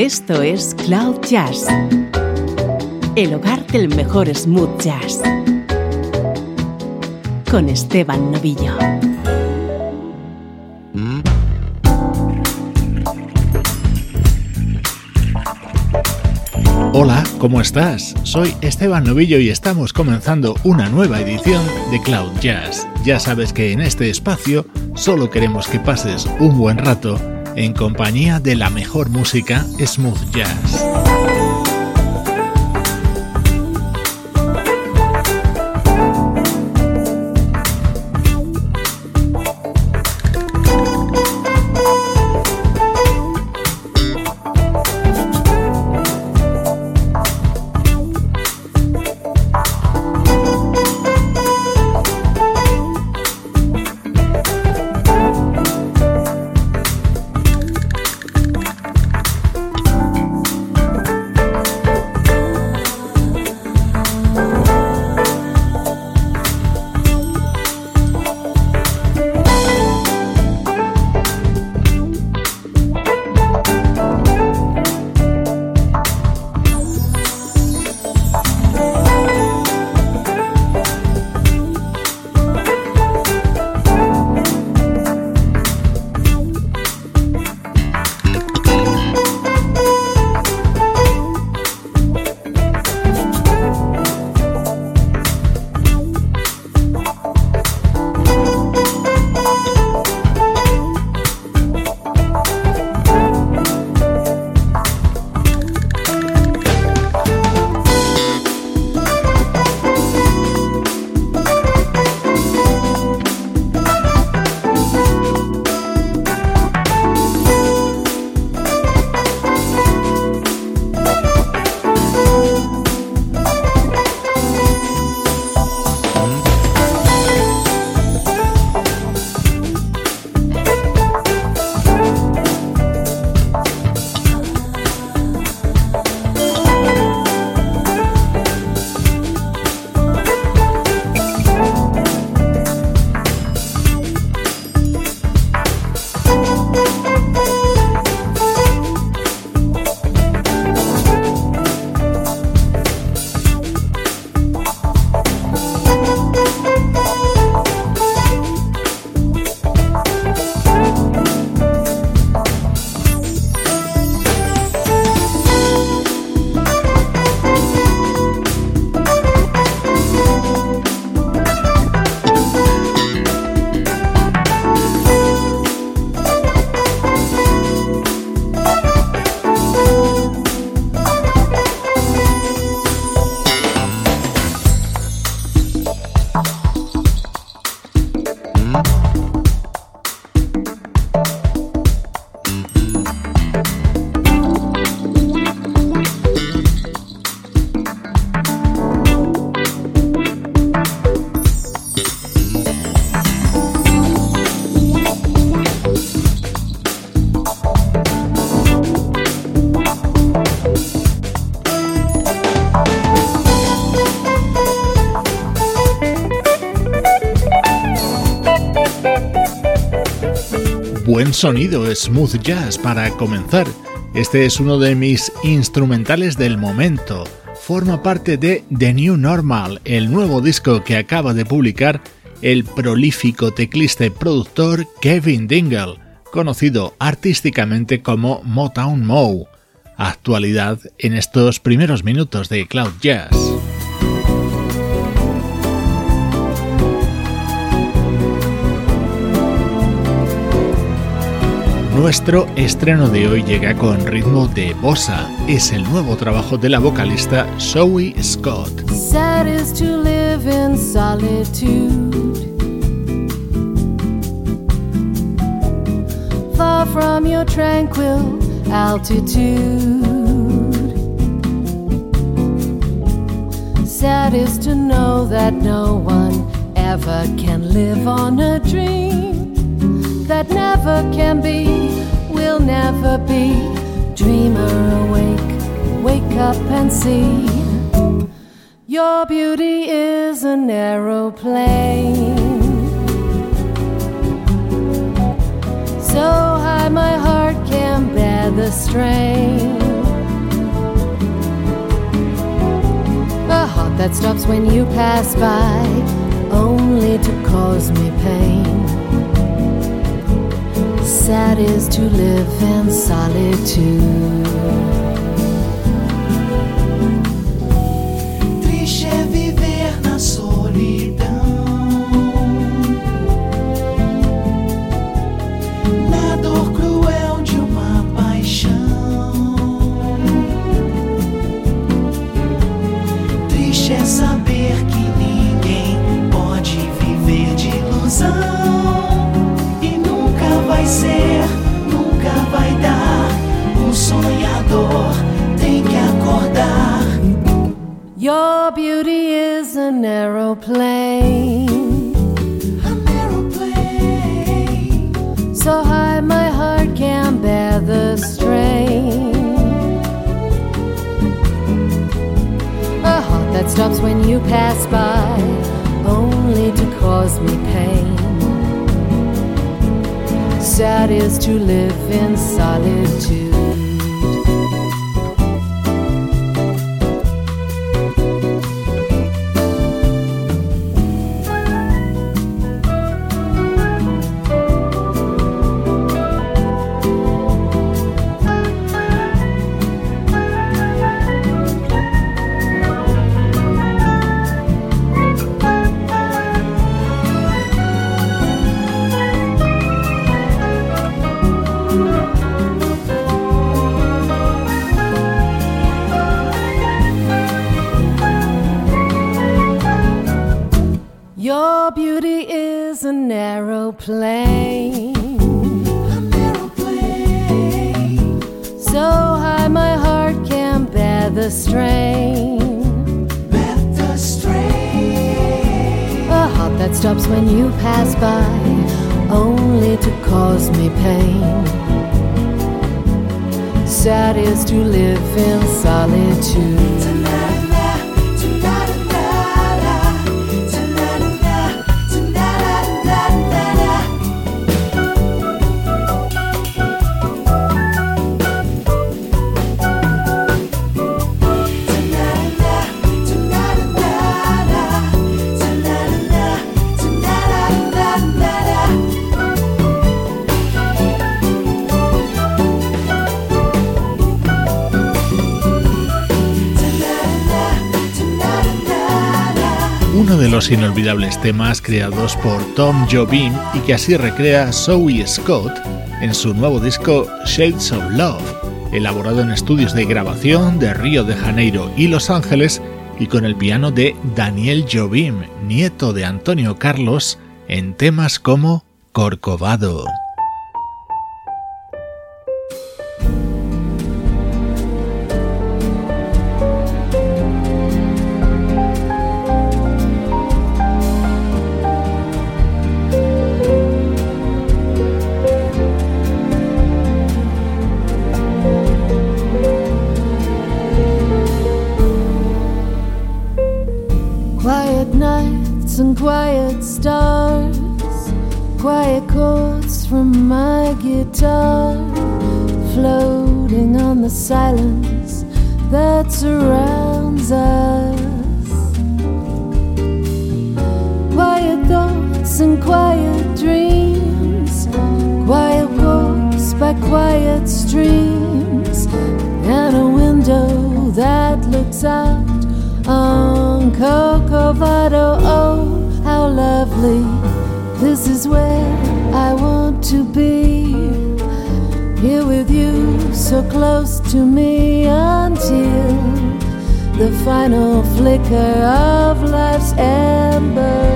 Esto es Cloud Jazz, el hogar del mejor smooth jazz, con Esteban Novillo. Hola, ¿cómo estás? Soy Esteban Novillo y estamos comenzando una nueva edición de Cloud Jazz. Ya sabes que en este espacio solo queremos que pases un buen rato en compañía de la mejor música smooth jazz. Buen sonido smooth jazz para comenzar. Este es uno de mis instrumentales del momento. Forma parte de The New Normal, el nuevo disco que acaba de publicar el prolífico teclista y productor Kevin Dingle, conocido artísticamente como Motown Mo. Actualidad en estos primeros minutos de Cloud Jazz. Nuestro estreno de hoy llega con ritmo de bossa. Es el nuevo trabajo de la vocalista Zoe Scott. Sad is to live in solitude. Far from your tranquil altitude. Sad is to know that no one ever can live on a dream that never can be will never be. Dreamer awake, wake up and see. Your beauty is an aeroplane. So high my heart can bear the strain. A heart that stops when you pass by, only to cause me pain. Sad is to live in solitude. Sad is to live in solitude. Tonight. Inolvidables temas creados por Tom Jobim y que así recrea Zoe Scott en su nuevo disco Shades of Love, elaborado en estudios de grabación de Río de Janeiro y Los Ángeles y con el piano de Daniel Jobim, nieto de Antonio Carlos, en temas como Corcovado. guitar floating on the silence that surrounds us. Quiet thoughts and quiet dreams, quiet walks by quiet streams, and a window that looks out on Cocovado. Oh, how lovely! This is where. I want to be here with you, so close to me until the final flicker of life's ember.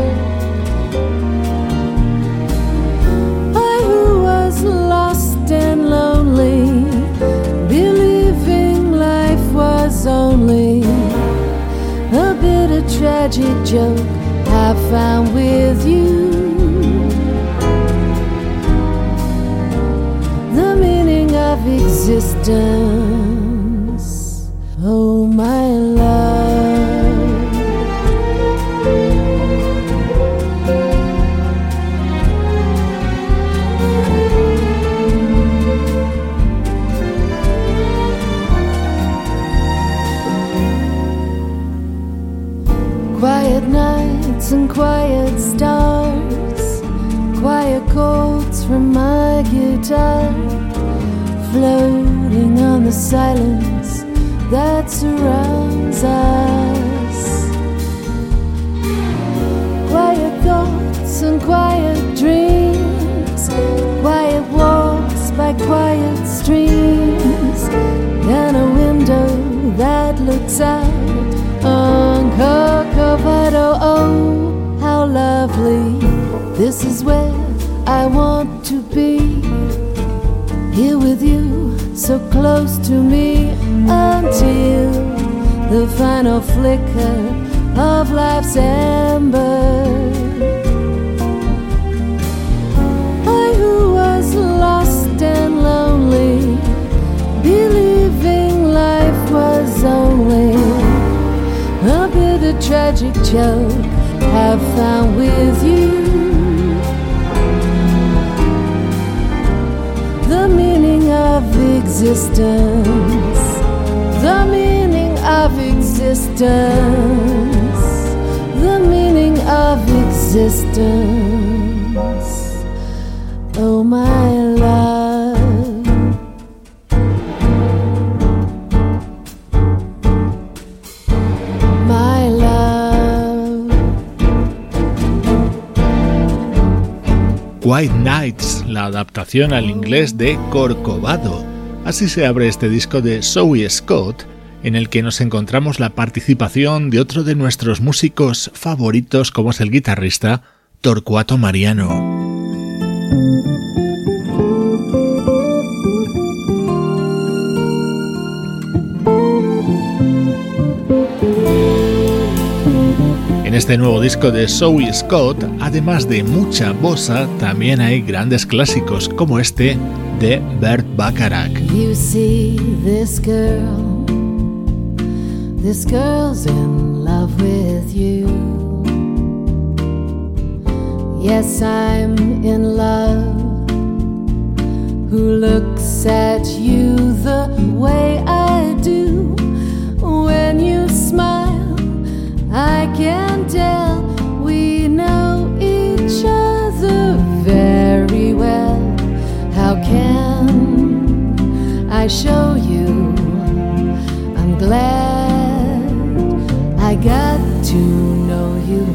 I who was lost and lonely, believing life was only a bitter tragic joke, I found with you. existence. Silence that surrounds us. Quiet thoughts and quiet dreams, quiet walks by quiet streams, and a window that looks out on Corcovado. Oh, how lovely! This is where I want to be. Here with you, so close to me until the final flicker of life's ember. I who was lost and lonely, believing life was only a bit of tragic joke, have found with you. Existence, the meaning of existence, the meaning of existence. Oh, my love. My love. White Nights, la adaptación al inglés de Corcovado. Así se abre este disco de Zoe Scott, en el que nos encontramos la participación de otro de nuestros músicos favoritos, como es el guitarrista Torcuato Mariano. En este nuevo disco de Zoe Scott, además de mucha bossa, también hay grandes clásicos como este de Bert Bacharach. You see this girl, this girl's in love with you. Yes, I'm in love. Who looks at you the way I do when you smile? I can tell How can I show you? I'm glad I got to know you.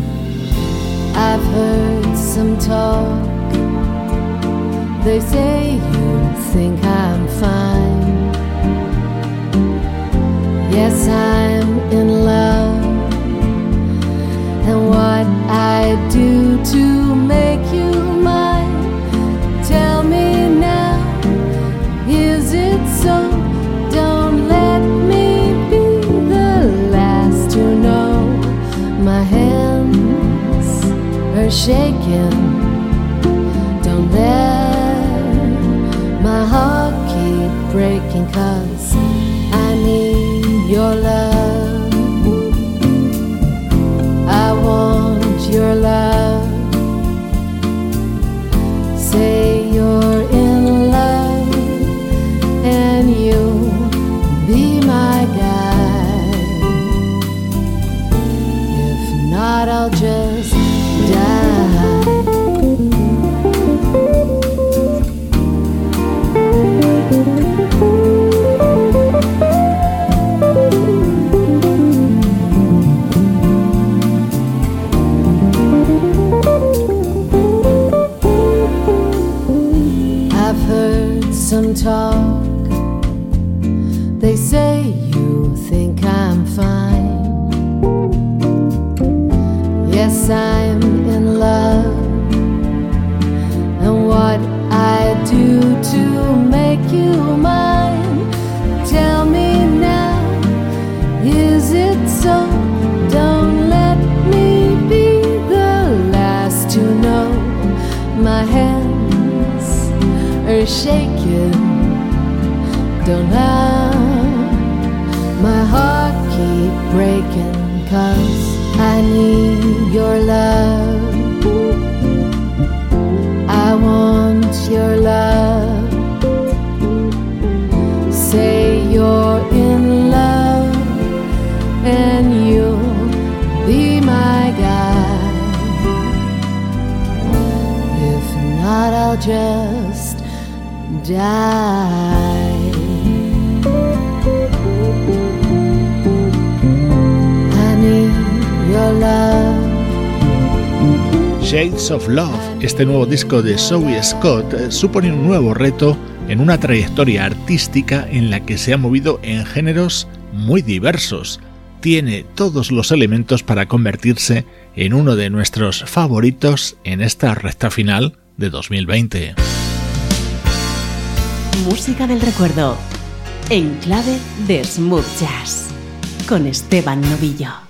I've heard some talk. They say you think I'm fine. Yes, I'm in love. And what I do to make you shaking. Don't let my heart keep breaking, cause talk. They say you think I'm fine. Yes, I'm in love. And what I do to make you mine. Tell me now, is it so? Don't let me be the last to know. My hands are shaking. Don't my heart keep breaking. Cause I need your love. I want your love. Say you're in love and you'll be my guide. If not, I'll just die. Shades of Love, este nuevo disco de Zoe Scott, eh, supone un nuevo reto en una trayectoria artística en la que se ha movido en géneros muy diversos. Tiene todos los elementos para convertirse en uno de nuestros favoritos en esta recta final de 2020. Música del recuerdo, en clave de smooth jazz, con Esteban Novillo.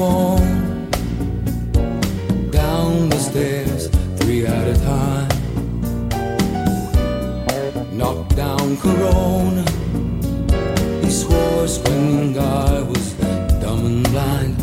Phone down the stairs, three at a time. Knocked down Corona. He swore screaming I was dumb and blind,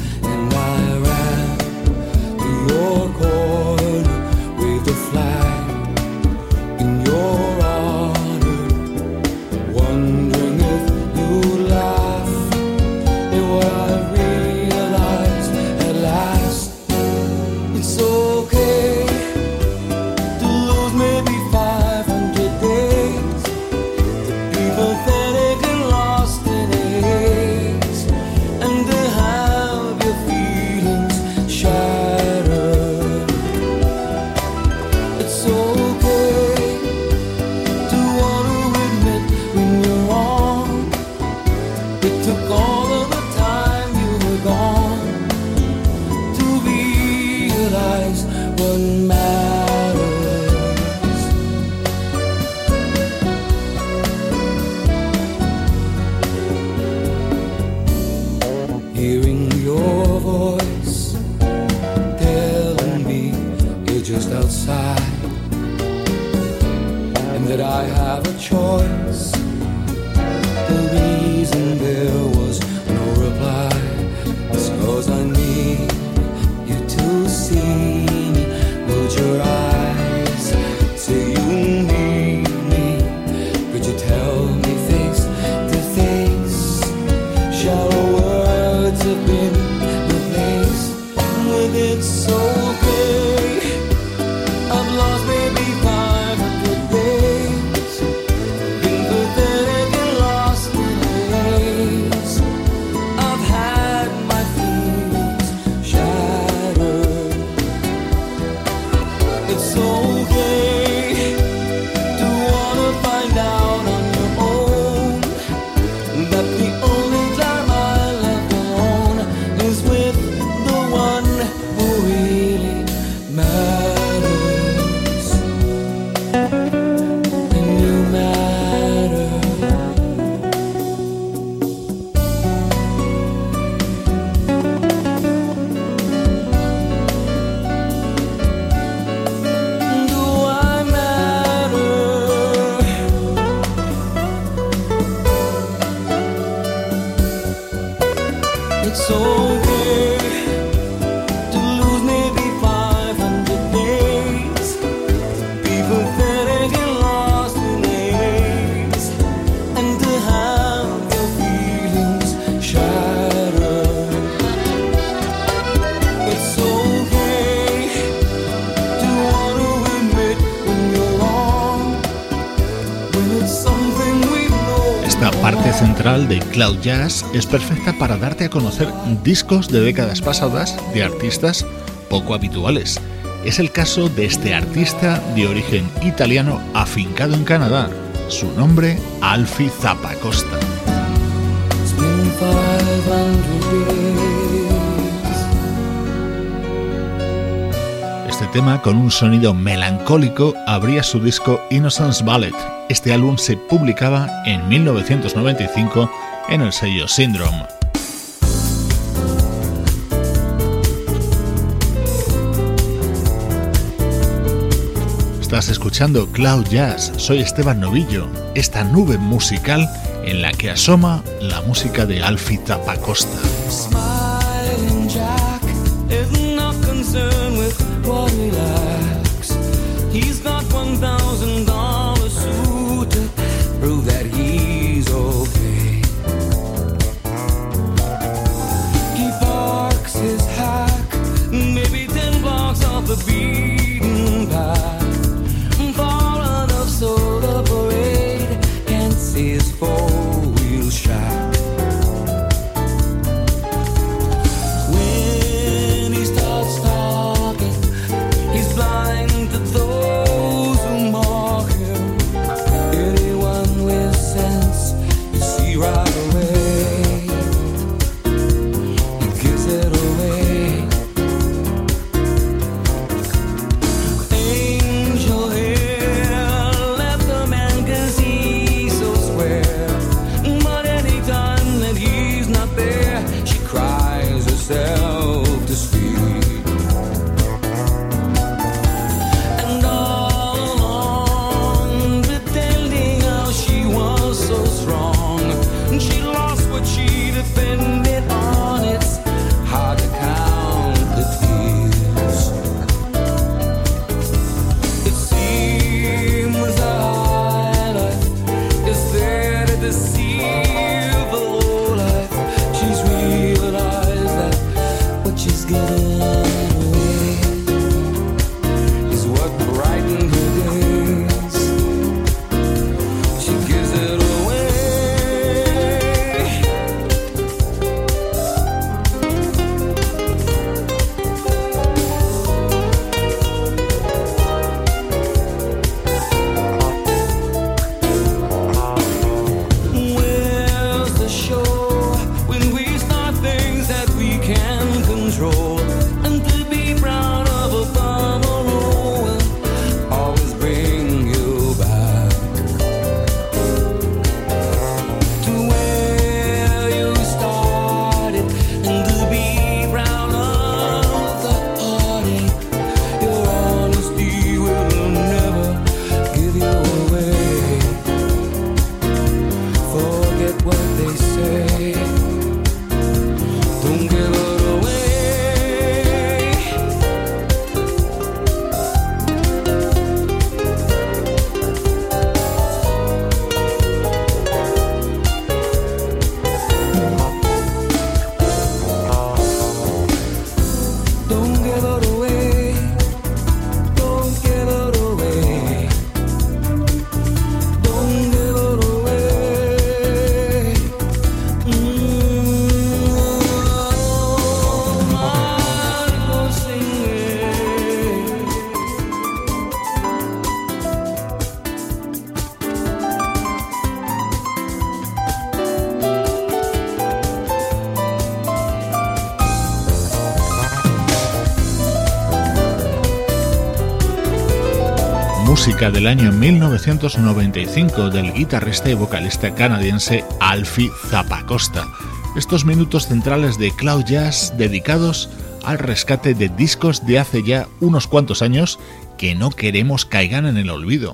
Cloud Jazz es perfecta para darte a conocer discos de décadas pasadas de artistas poco habituales. Es el caso de este artista de origen italiano afincado en Canadá. Su nombre, Alfie Zappacosta. It's been 500 days. Este tema, con un sonido melancólico, abría su disco Innocence Ballet. Este álbum se publicaba en 1995 en el sello Syndrome. Estás escuchando Cloud Jazz, soy Esteban Novillo, esta nube musical en la que asoma la música de Alfie Tapacosta. be Del año 1995 del guitarrista y vocalista canadiense Alfie Zapacosta. Estos minutos centrales de Cloud Jazz dedicados al rescate de discos de hace ya unos cuantos años que no queremos caigan en el olvido.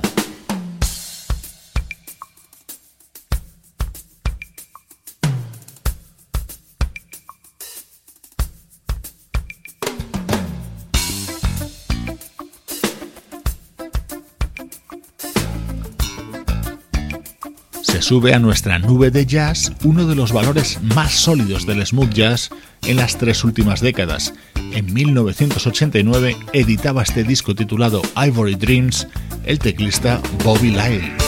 Sube a nuestra nube de jazz uno de los valores más sólidos del smooth jazz en las tres últimas décadas. En 1989 editaba este disco titulado Ivory Dreams el teclista Bobby Lyle.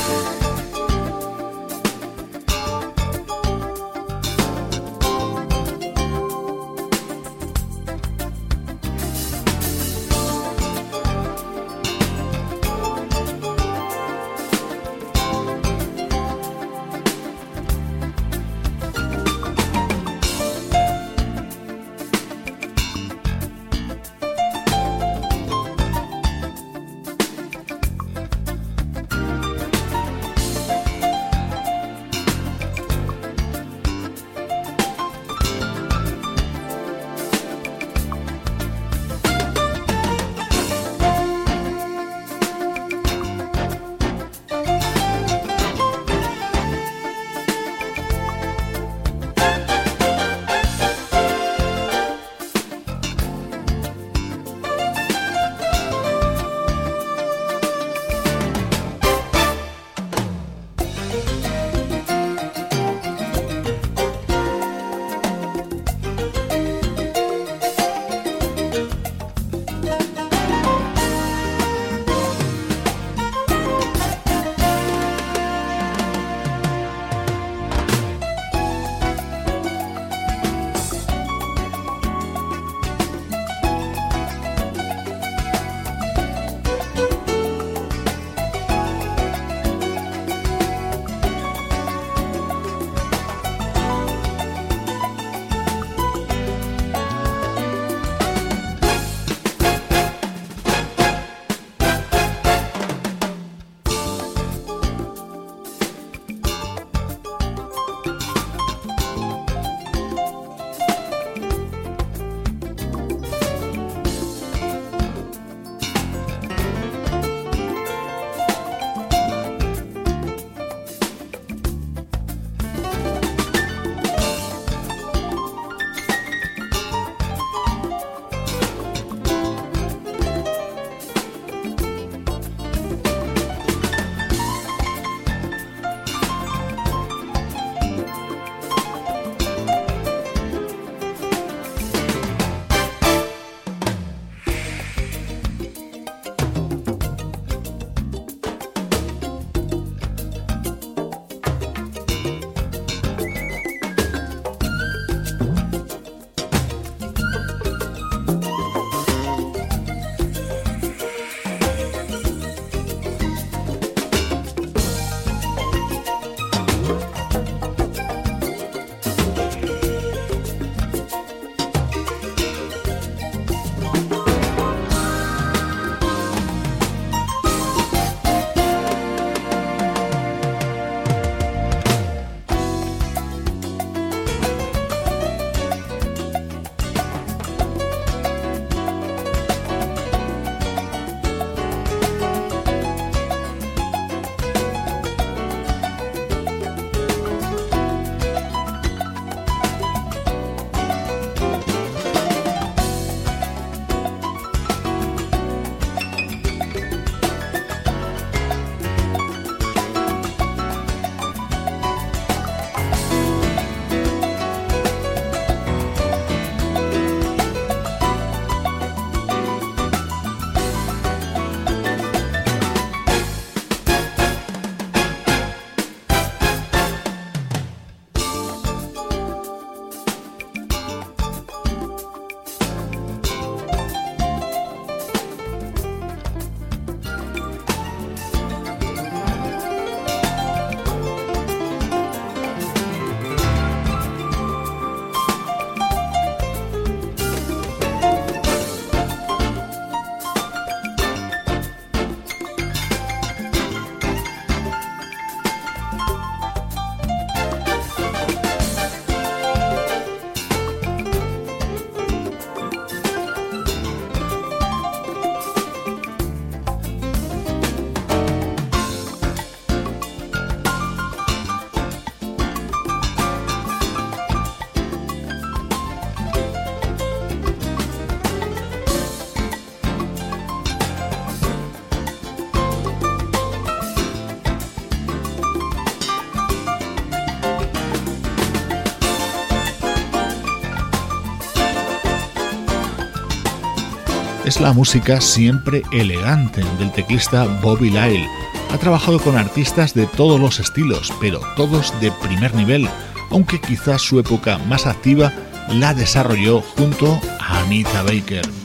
Es la música siempre elegante del teclista Bobby Lyle. Ha trabajado con artistas de todos los estilos, pero todos de primer nivel, aunque quizás su época más activa la desarrolló junto a Anita Baker.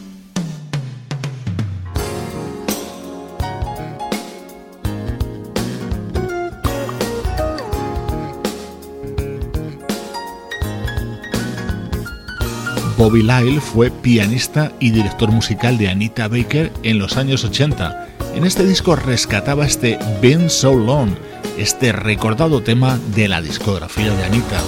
Bobby Lyle fue pianista y director musical de Anita Baker en los años 80. En este disco rescataba este Been So Long, este recordado tema de la discografía de Anita.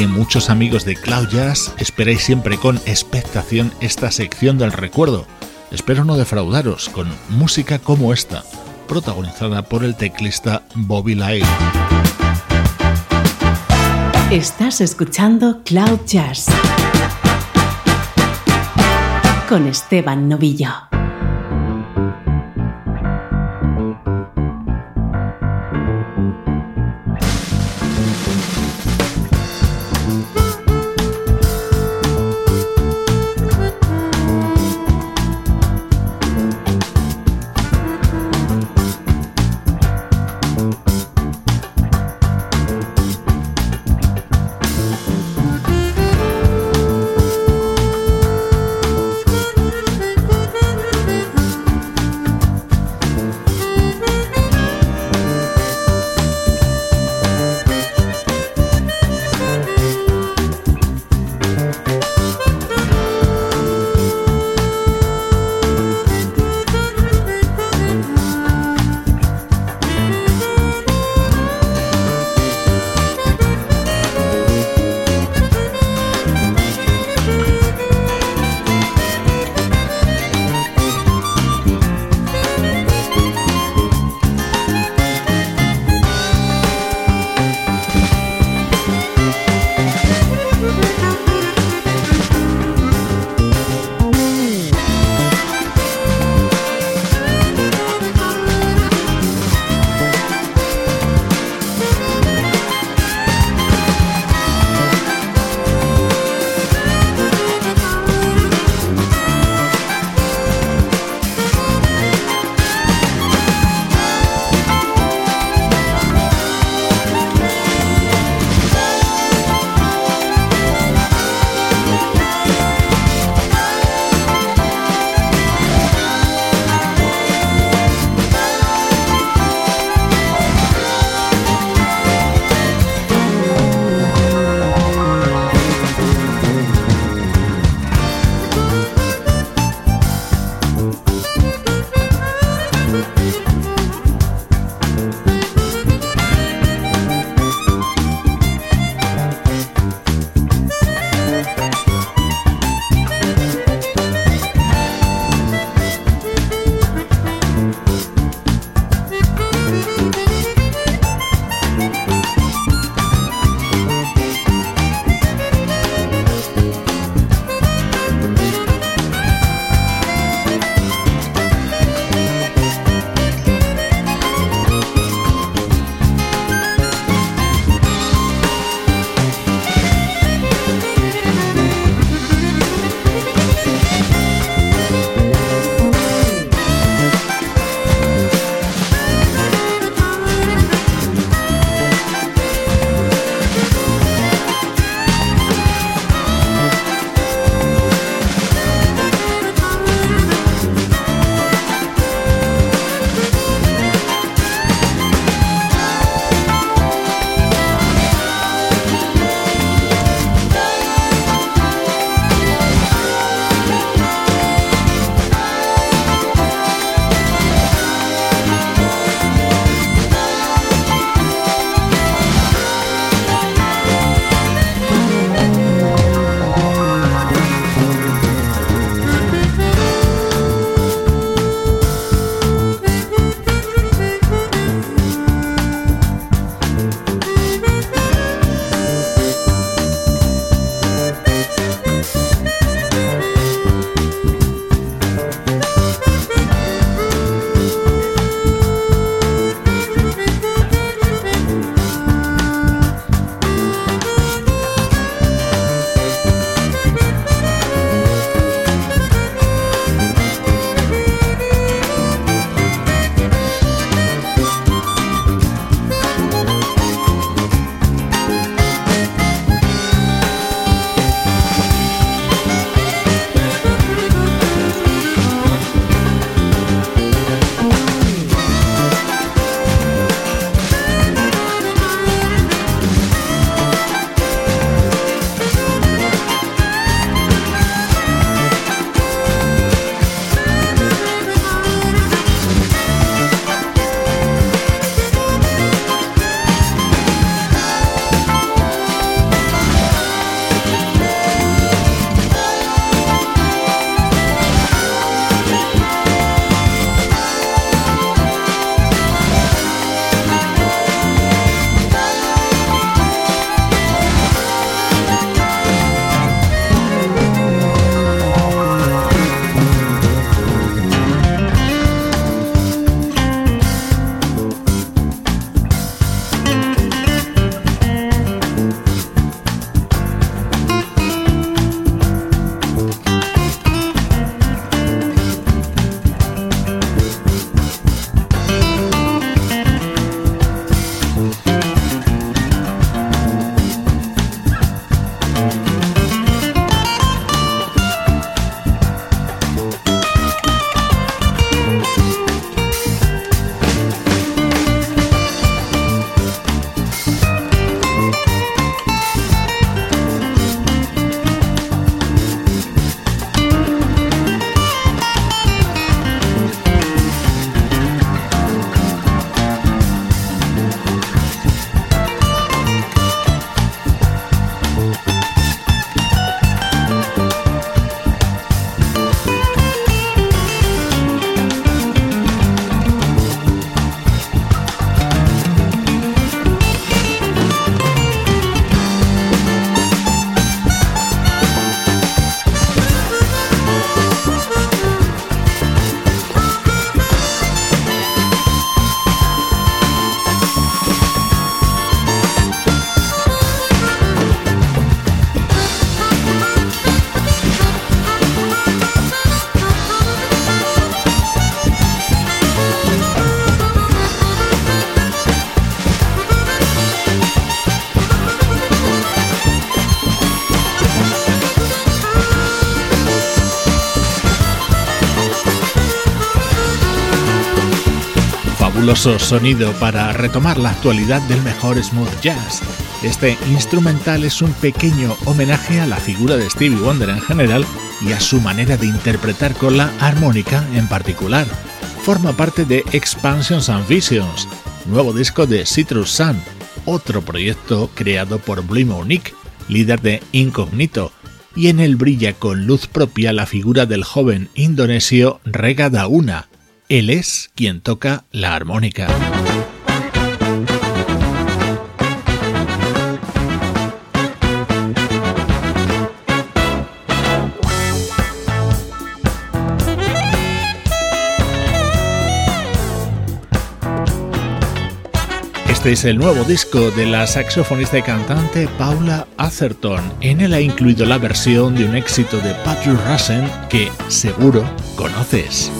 Que muchos amigos de Cloud Jazz esperáis siempre con expectación esta sección del recuerdo. Espero no defraudaros con música como esta, protagonizada por el teclista Bobby Lyle. Estás escuchando Cloud Jazz con Esteban Novillo. Fabuloso sonido para retomar la actualidad del mejor smooth jazz. Este instrumental es un pequeño homenaje a la figura de Stevie Wonder en general y a su manera de interpretar con la armónica en particular. Forma parte de Expansions and Visions, nuevo disco de Citrus Sun, otro proyecto creado por Blimo Nick, líder de Incognito, y en él brilla con luz propia la figura del joven indonesio Rega Dauna. Él es quien toca la armónica. Este es el nuevo disco de la saxofonista y cantante Paula Atherton. En él ha incluido la versión de un éxito de Patrick Russell que seguro conoces.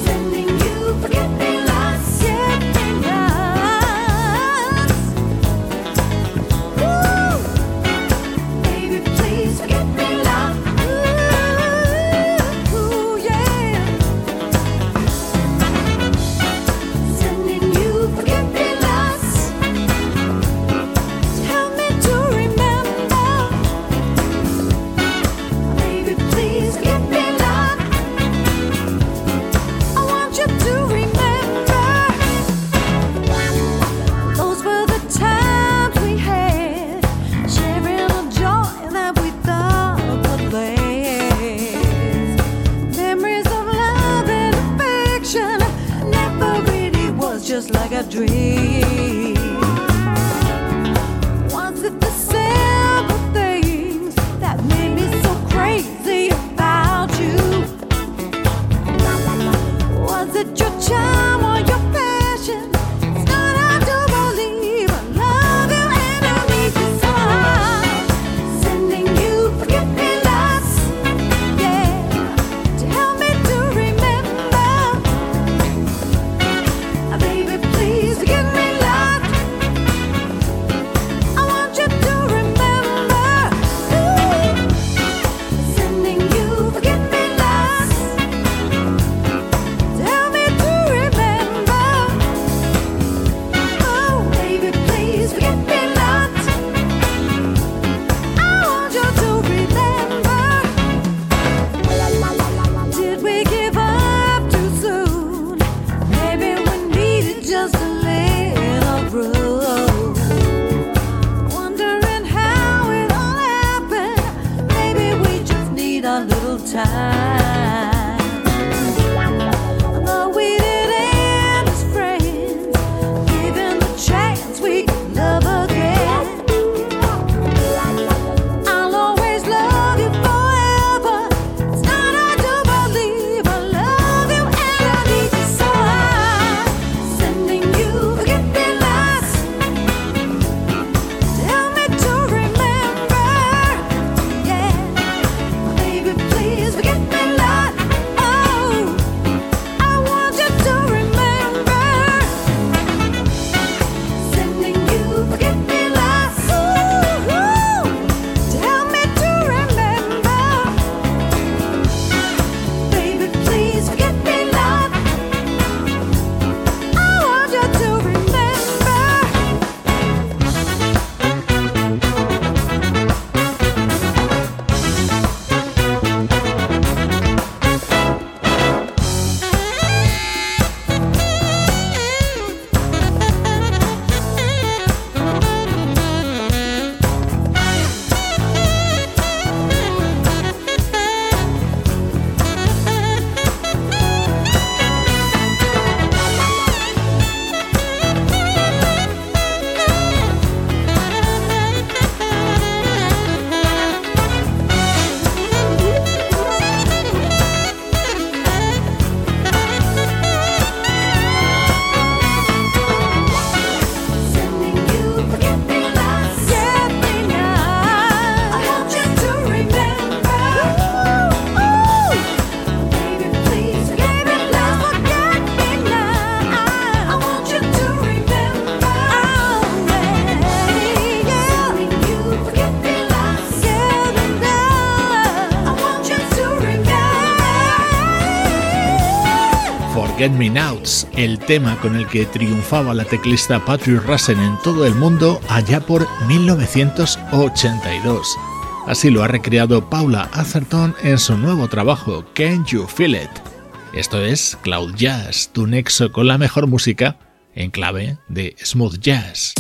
Nouts, el tema con el que triunfaba la teclista Patrick Russell en todo el mundo allá por 1982. Así lo ha recreado Paula Atherton en su nuevo trabajo, Can You Feel It? Esto es Cloud Jazz, tu nexo con la mejor música en clave de smooth jazz.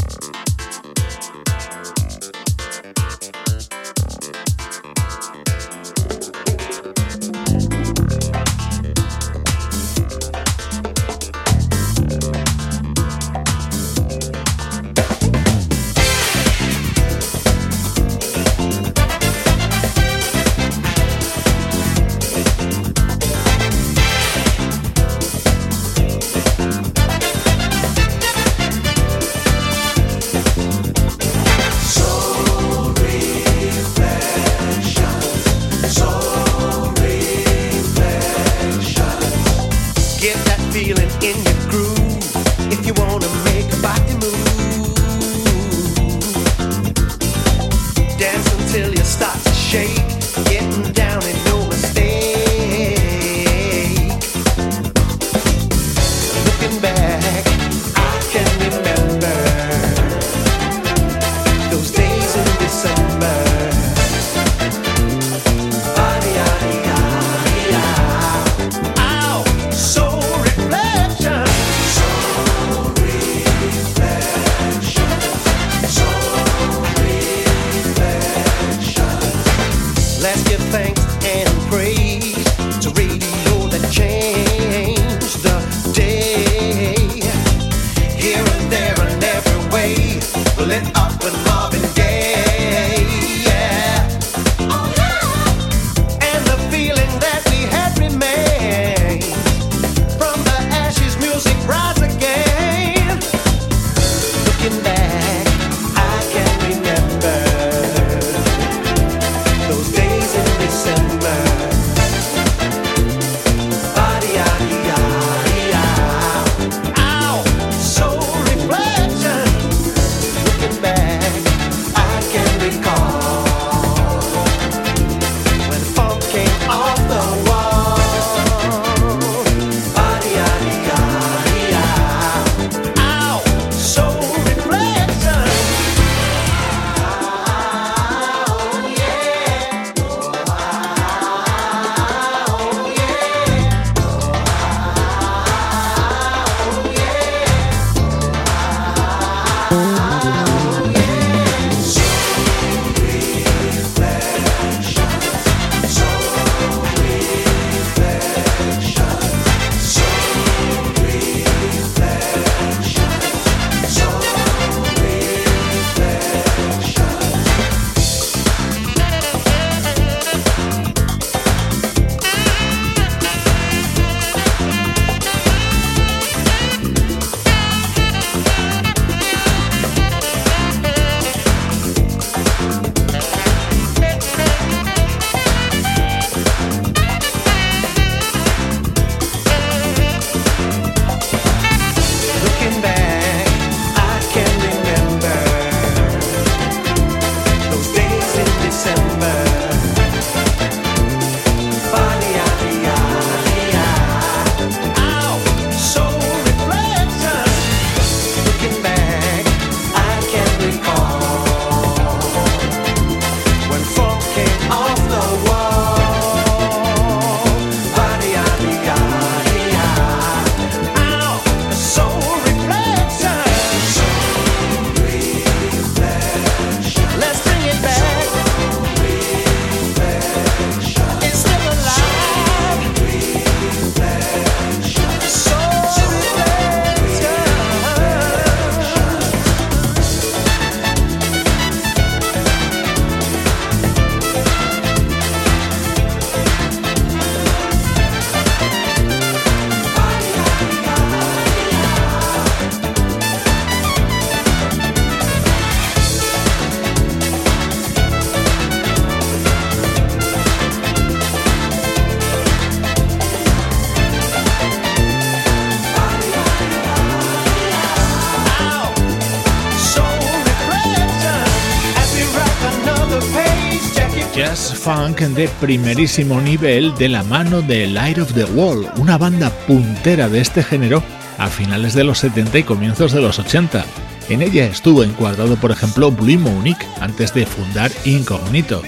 Funk de primerísimo nivel de la mano de Light of the Wall, una banda puntera de este género a finales de los 70 y comienzos de los 80. En ella estuvo encuadrado, por ejemplo, Blue Monique antes de fundar Incognito.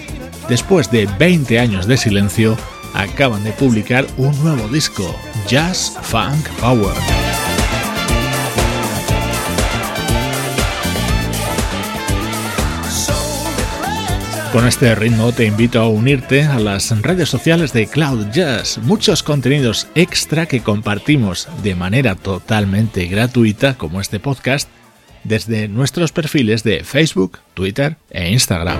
Después de 20 años de silencio, acaban de publicar un nuevo disco, Jazz Funk Power. Con este ritmo te invito a unirte a las redes sociales de Cloud Jazz, muchos contenidos extra que compartimos de manera totalmente gratuita, como este podcast, desde nuestros perfiles de Facebook, Twitter e Instagram.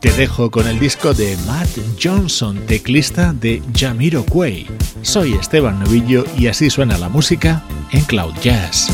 Te dejo con el disco de Matt Johnson, teclista de Jamiroquai. Soy Esteban Novillo y así suena la música en Cloud Jazz.